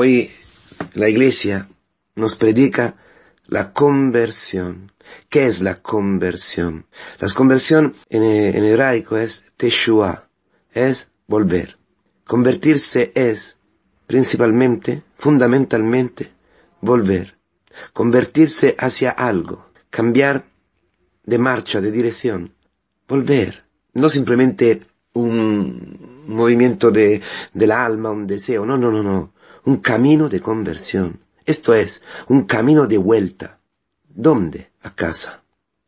Hoy la iglesia nos predica la conversión. ¿Qué es la conversión? La conversión en, en hebraico es teshua, es volver. Convertirse es principalmente, fundamentalmente, volver. Convertirse hacia algo, cambiar de marcha, de dirección, volver. No simplemente un movimiento de, del alma, un deseo, no, no, no, no. Un camino de conversión. Esto es, un camino de vuelta. ¿Dónde? A casa.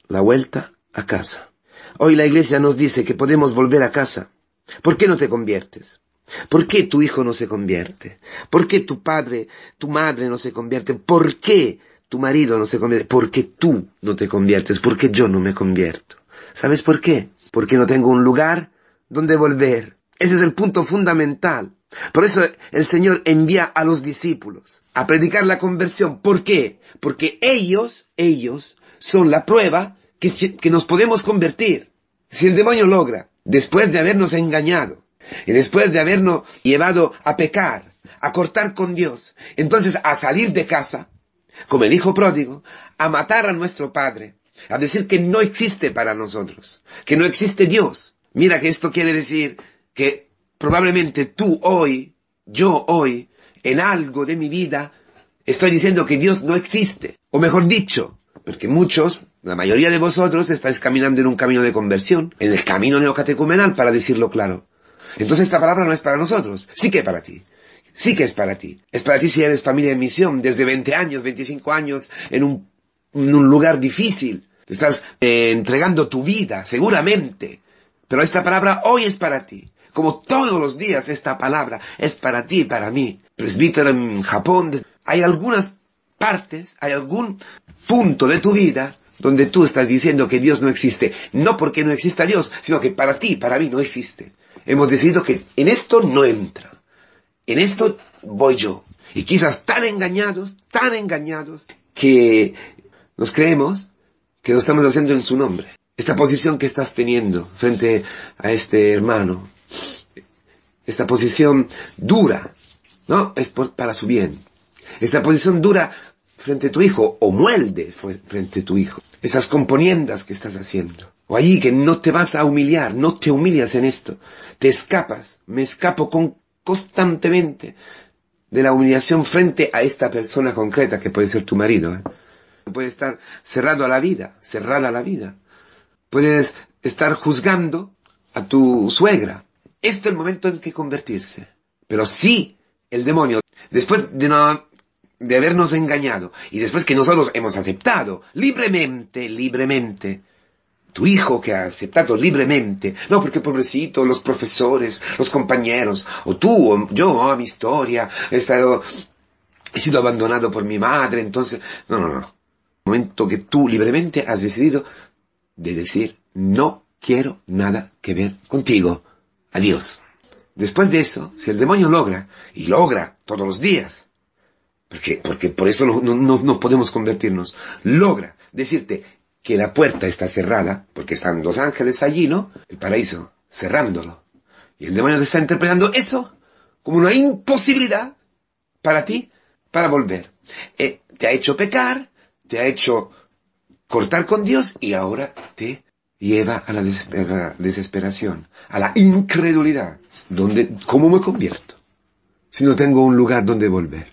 La vuelta a casa. Hoy la iglesia nos dice que podemos volver a casa. ¿Por qué no te conviertes? ¿Por qué tu hijo no se convierte? ¿Por qué tu padre, tu madre no se convierte? ¿Por qué tu marido no se convierte? Porque tú no te conviertes, porque yo no me convierto. ¿Sabes por qué? Porque no tengo un lugar donde volver. Ese es el punto fundamental. Por eso el Señor envía a los discípulos a predicar la conversión. ¿Por qué? Porque ellos, ellos son la prueba que, que nos podemos convertir. Si el demonio logra, después de habernos engañado, y después de habernos llevado a pecar, a cortar con Dios, entonces a salir de casa, como el hijo pródigo, a matar a nuestro padre, a decir que no existe para nosotros, que no existe Dios. Mira que esto quiere decir que probablemente tú hoy, yo hoy, en algo de mi vida, estoy diciendo que Dios no existe. O mejor dicho, porque muchos, la mayoría de vosotros, estáis caminando en un camino de conversión, en el camino neocatecumenal, para decirlo claro. Entonces esta palabra no es para nosotros, sí que para ti. Sí que es para ti. Es para ti si eres familia en misión, desde 20 años, 25 años, en un, lugar difícil. estás eh, entregando tu vida, seguramente. Pero esta palabra hoy es para ti. Como todos los días esta palabra es para ti y para mí. Presbítero en Japón, hay algunas partes, hay algún punto de tu vida donde tú estás diciendo que Dios no existe. No porque no exista Dios, sino que para ti, para mí no existe. Hemos decidido que en esto no entra. En esto voy yo. Y quizás tan engañados, tan engañados, que nos creemos que lo estamos haciendo en su nombre. Esta posición que estás teniendo frente a este hermano, esta posición dura, ¿no? Es para su bien. Esta posición dura frente a tu hijo, o muelde frente a tu hijo. Esas componiendas que estás haciendo. O allí que no te vas a humillar, no te humillas en esto. Te escapas, me escapo con, constantemente de la humillación frente a esta persona concreta que puede ser tu marido. ¿eh? Puede estar cerrado a la vida, cerrada a la vida. Puedes estar juzgando a tu suegra. Esto es el momento en que convertirse. Pero sí, el demonio, después de, no, de habernos engañado y después que nosotros hemos aceptado libremente, libremente, tu hijo que ha aceptado libremente, no porque pobrecito, los profesores, los compañeros, o tú, o yo, oh, mi historia, he estado, sido abandonado por mi madre, entonces, no, no, no. El momento que tú libremente has decidido de decir, no quiero nada que ver contigo. Adiós. Después de eso, si el demonio logra, y logra todos los días, porque, porque por eso no, podemos convertirnos, logra decirte, que la puerta está cerrada, porque están los ángeles allí, ¿no? El paraíso, cerrándolo. Y el demonio está interpretando eso como una imposibilidad para ti, para volver. Eh, te ha hecho pecar, te ha hecho cortar con Dios y ahora te lleva a la, desesperación, a la incredulidad. ¿Dónde, ¿Cómo me convierto? Si no tengo un lugar donde volver.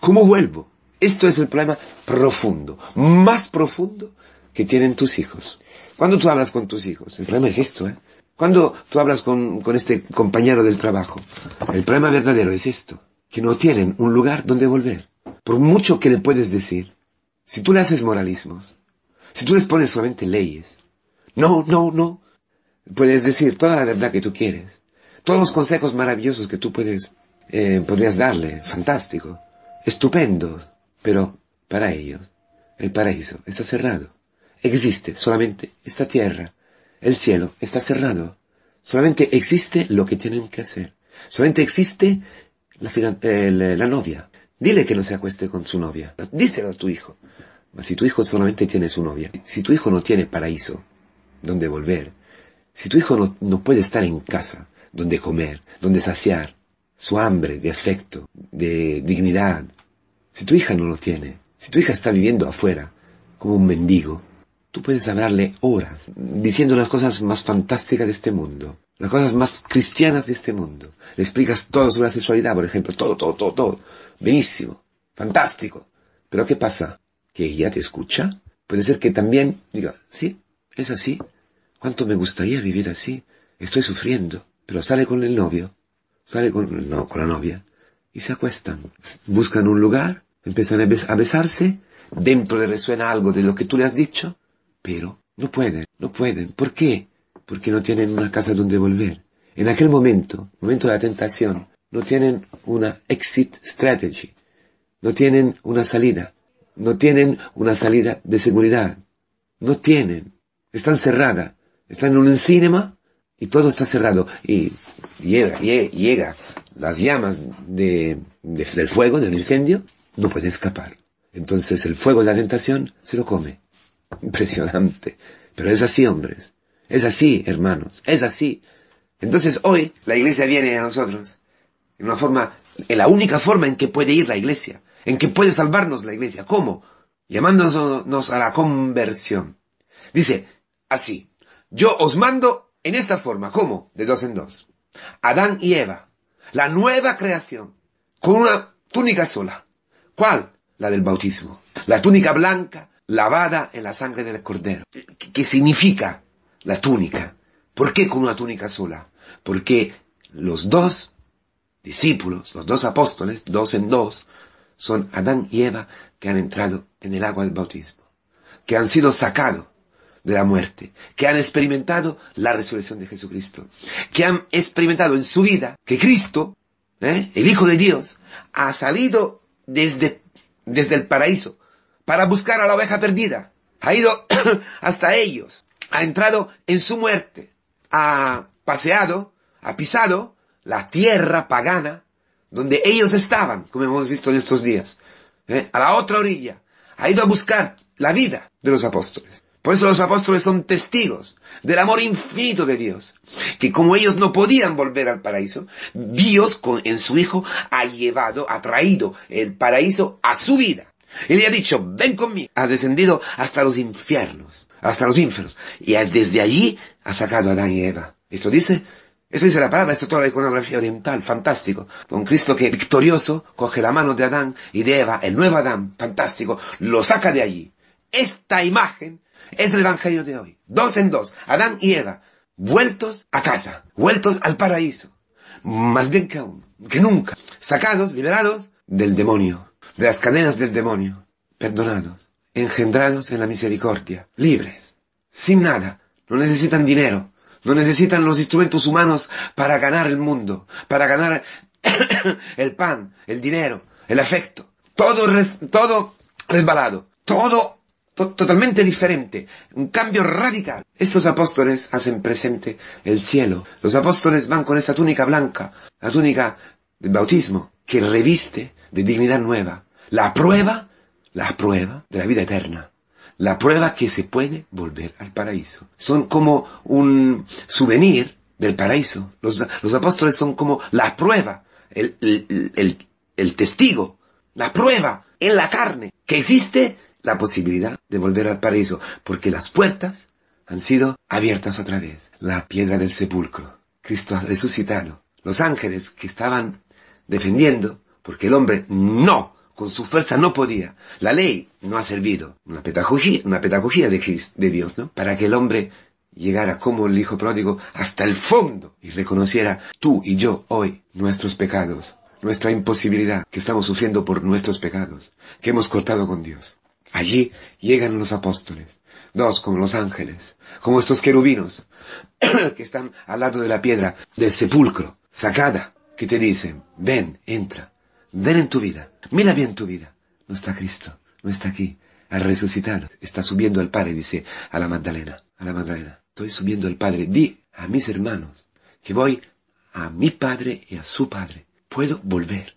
¿Cómo vuelvo? Esto es el problema profundo, más profundo que tienen tus hijos. Cuando tú hablas con tus hijos, el problema es esto, ¿eh? Cuando tú hablas con, con este compañero del trabajo, el problema verdadero es esto, que no tienen un lugar donde volver. Por mucho que le puedes decir, si tú le haces moralismos, si tú les pones solamente leyes, no, no, no, puedes decir toda la verdad que tú quieres, todos los consejos maravillosos que tú puedes, eh, podrías darle, fantástico, estupendo, pero para ellos el paraíso está cerrado. Existe solamente esta tierra. El cielo está cerrado. Solamente existe lo que tienen que hacer. Solamente existe la, la novia. Dile que no se acueste con su novia. Díselo a tu hijo. Si tu hijo solamente tiene su novia, si tu hijo no tiene paraíso, donde volver, si tu hijo no, puede estar en casa, donde comer, donde saciar su hambre de afecto, de dignidad. Si tu hija no lo tiene, si tu hija está viviendo afuera, como un mendigo, tú puedes hablarle horas, diciendo las cosas más fantásticas de este mundo, las cosas más cristianas de este mundo. Le explicas todo sobre la sexualidad, por ejemplo, todo, todo, todo, todo. Benísimo, fantástico. Pero ¿qué pasa? ¿Que ella te escucha? Puede ser que también diga, sí, es así. ¿Cuánto me gustaría vivir así? Estoy sufriendo. Pero sale con el novio, sale con, no, con la novia, y se acuestan. Buscan un lugar, empiezan a besarse, dentro le resuena algo de lo que tú le has dicho, pero no pueden, no pueden. ¿Por qué? Porque no tienen una casa donde volver. En aquel momento, momento de la tentación, no tienen una exit strategy, no tienen una salida, no tienen una salida de seguridad, no tienen, están cerradas, están en un cinema y todo está cerrado y llega, llega, las llamas de, del fuego, del incendio, no puede escapar. Entonces el fuego de la tentación se lo come. Impresionante. Pero es así, hombres. Es así, hermanos. Es así. Entonces hoy la iglesia viene a nosotros en una forma, en la única forma en que puede ir la iglesia, en que puede salvarnos la iglesia. ¿Cómo? Llamándonos a la conversión. Dice, así, yo os mando en esta forma. ¿Cómo? De dos en dos. Adán y Eva, la nueva creación, con una túnica sola. ¿Cuál? La del bautismo. La túnica blanca lavada en la sangre del cordero. ¿Qué significa la túnica? ¿Por qué con una túnica sola? Porque los dos discípulos, los dos apóstoles, dos en dos, son Adán y Eva que han entrado en el agua del bautismo, que han sido sacados de la muerte, que han experimentado la resurrección de Jesucristo, que han experimentado en su vida que Cristo, ¿eh? el Hijo de Dios, ha salido desde, desde el paraíso para buscar a la oveja perdida. Ha ido hasta ellos, ha entrado en su muerte, ha paseado, ha pisado la tierra pagana donde ellos estaban, como hemos visto en estos días, ¿eh? a la otra orilla. Ha ido a buscar la vida de los apóstoles. Por eso los apóstoles son testigos del amor infinito de Dios. Que como ellos no podían volver al paraíso, Dios en su Hijo ha llevado, ha traído el paraíso a su vida. Él le ha dicho, ven conmigo. Ha descendido hasta los infiernos, hasta los infiernos. Y desde allí ha sacado a Adán y Eva. Esto dice, eso dice la palabra, esto es toda la iconografía oriental, fantástico. Con Cristo que victorioso coge la mano de Adán y de Eva, el nuevo Adán, fantástico, lo saca de allí. Esta imagen es el Evangelio de hoy. Dos en dos, Adán y Eva, vueltos a casa, vueltos al paraíso. Más bien que que nunca, sacados, liberados del demonio. De las cadenas del demonio, perdonados, engendrados en la misericordia, libres, sin nada, no necesitan dinero, no necesitan los instrumentos humanos para ganar el mundo, para ganar el pan, el dinero, el afecto, todo, todo resbalado, todo totalmente diferente, un cambio radical. Estos apóstoles hacen presente el cielo. Los apóstoles van con esa túnica blanca, la túnica del bautismo, que reviste de dignidad nueva. La prueba, la prueba de la vida eterna. La prueba que se puede volver al paraíso. Son como un souvenir del paraíso. Los, apóstoles son como la prueba, el, testigo, la prueba en la carne que existe la posibilidad de volver al paraíso, porque las puertas han sido abiertas otra vez. La piedra del sepulcro. Cristo ha resucitado. Los ángeles que estaban defendiendo, porque el hombre no, con su fuerza no podía. La ley no ha servido. Una pedagogía, una pedagogía de, de Dios, ¿no? Para que el hombre llegara como el hijo pródigo hasta el fondo y reconociera tú y yo hoy nuestros pecados, nuestra imposibilidad que estamos sufriendo por nuestros pecados, que hemos cortado con Dios. Allí llegan los apóstoles, dos como los ángeles, como estos querubinos que están al lado de la piedra del sepulcro, sacada, que te dicen, ven, entra, ven en tu vida, mira bien tu vida. No está Cristo, no está aquí, ha resucitado, está subiendo al Padre, dice a la Magdalena, a la Magdalena, estoy subiendo al Padre, di a mis hermanos que voy a mi Padre y a su Padre, puedo volver,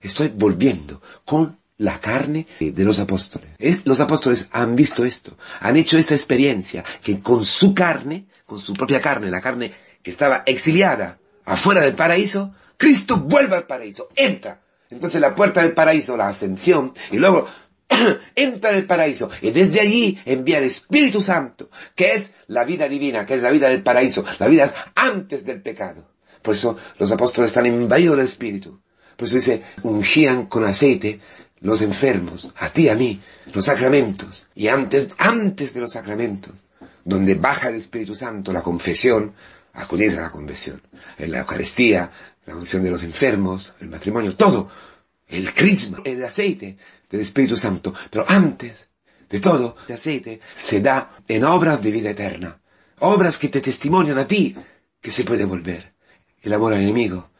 estoy volviendo con la carne de los apóstoles. Los apóstoles han visto esto, han hecho esta experiencia, que con su carne, con su propia carne, la carne que estaba exiliada afuera del paraíso, Cristo vuelve al paraíso, entra. Entonces la puerta del paraíso, la ascensión, y luego entra en el paraíso y desde allí envía el Espíritu Santo, que es la vida divina, que es la vida del paraíso, la vida antes del pecado. Por eso los apóstoles están invadidos del Espíritu. Por eso dice, ungían con aceite los enfermos, a ti, a mí, los sacramentos. Y antes, antes de los sacramentos, donde baja el Espíritu Santo, la confesión, acudís a la confesión. En la Eucaristía, la unción de los enfermos, el matrimonio, todo. El crisma, el aceite del Espíritu Santo. Pero antes de todo, el aceite se da en obras de vida eterna. Obras que te testimonian a ti que se puede volver. El amor al enemigo,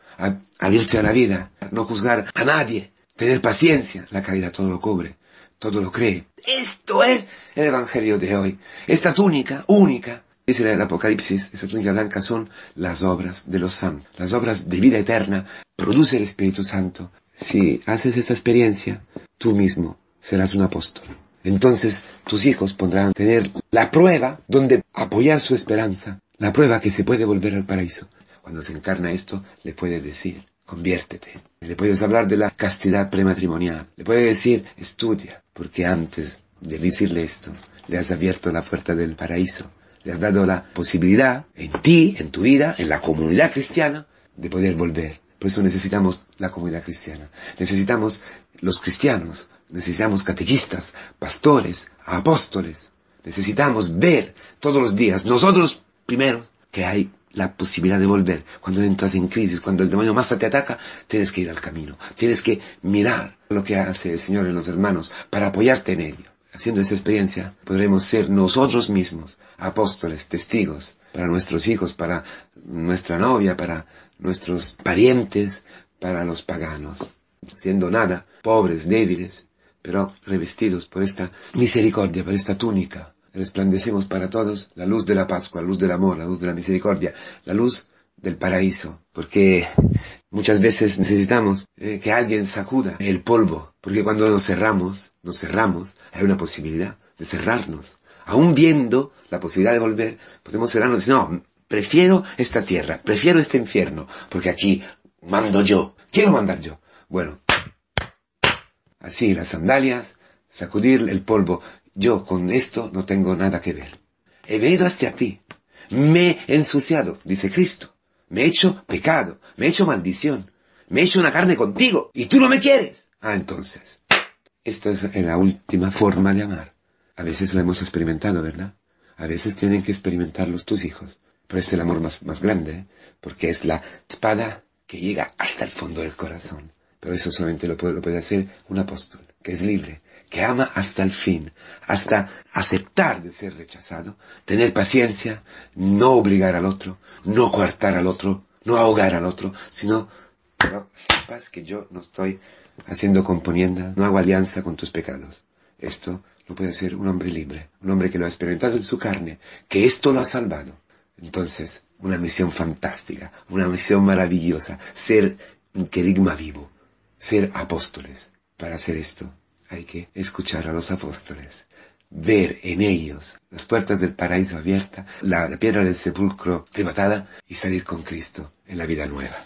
abrirse a la vida, no juzgar a nadie, tener paciencia, la caridad todo lo cubre, todo lo cree. Esto es el Evangelio de hoy. Esta túnica única, dice el Apocalipsis, esa túnica blanca son las obras de los santos, las obras de vida eterna, produce el Espíritu Santo. Si haces esa experiencia, tú mismo serás un apóstol. Entonces tus hijos podrán tener la prueba donde apoyar su esperanza, la prueba que se puede volver al paraíso. Cuando se encarna esto, le puede decir, conviértete. Le puedes hablar de la castidad prematrimonial. Le puedes decir, estudia, porque antes de decirle esto, le has abierto la puerta del paraíso. Le has dado la posibilidad en ti, en tu vida, en la comunidad cristiana, de poder volver. Por eso necesitamos la comunidad cristiana. Necesitamos los cristianos. Necesitamos catequistas, pastores, apóstoles. Necesitamos ver todos los días, nosotros primero, que hay la posibilidad de volver. Cuando entras en crisis, cuando el demonio más te ataca, tienes que ir al camino. Tienes que mirar lo que hace el Señor en los hermanos para apoyarte en ello. Haciendo esa experiencia, podremos ser nosotros mismos apóstoles, testigos, para nuestros hijos, para nuestra novia, para nuestros parientes, para los paganos. Siendo nada, pobres, débiles, pero revestidos por esta misericordia, por esta túnica resplandecemos para todos la luz de la Pascua, la luz del amor, la luz de la misericordia, la luz del paraíso, porque muchas veces necesitamos eh, que alguien sacuda el polvo, porque cuando nos cerramos, nos cerramos, hay una posibilidad de cerrarnos. Aún viendo la posibilidad de volver, podemos cerrarnos y no, prefiero esta tierra, prefiero este infierno, porque aquí mando yo, quiero mandar yo. Bueno, así las sandalias, sacudir el polvo, yo con esto no tengo nada que ver. He venido hacia ti. Me he ensuciado, dice Cristo. Me he hecho pecado, me he hecho maldición. Me he hecho una carne contigo y tú no me quieres. Ah, entonces. Esto es la última forma de amar. A veces lo hemos experimentado, ¿verdad? A veces tienen que experimentarlos tus hijos. Pero es el amor más, grande, ¿eh? porque es la espada que llega hasta el fondo del corazón. Pero eso solamente lo puede hacer un apóstol, que es libre, que ama hasta el fin, hasta aceptar de ser rechazado, tener paciencia, no obligar al otro, no coartar al otro, no ahogar al otro, sino, pero sepas que yo no estoy haciendo componienda, no hago alianza con tus pecados. Esto lo puede hacer un hombre libre, un hombre que lo ha experimentado en su carne, que esto lo ha salvado. Entonces, una misión fantástica, una misión maravillosa, ser un querigma vivo, ser apóstoles. Para hacer esto hay que escuchar a los apóstoles, ver en ellos las puertas del paraíso abiertas, la piedra del sepulcro levantada y salir con Cristo en la vida nueva.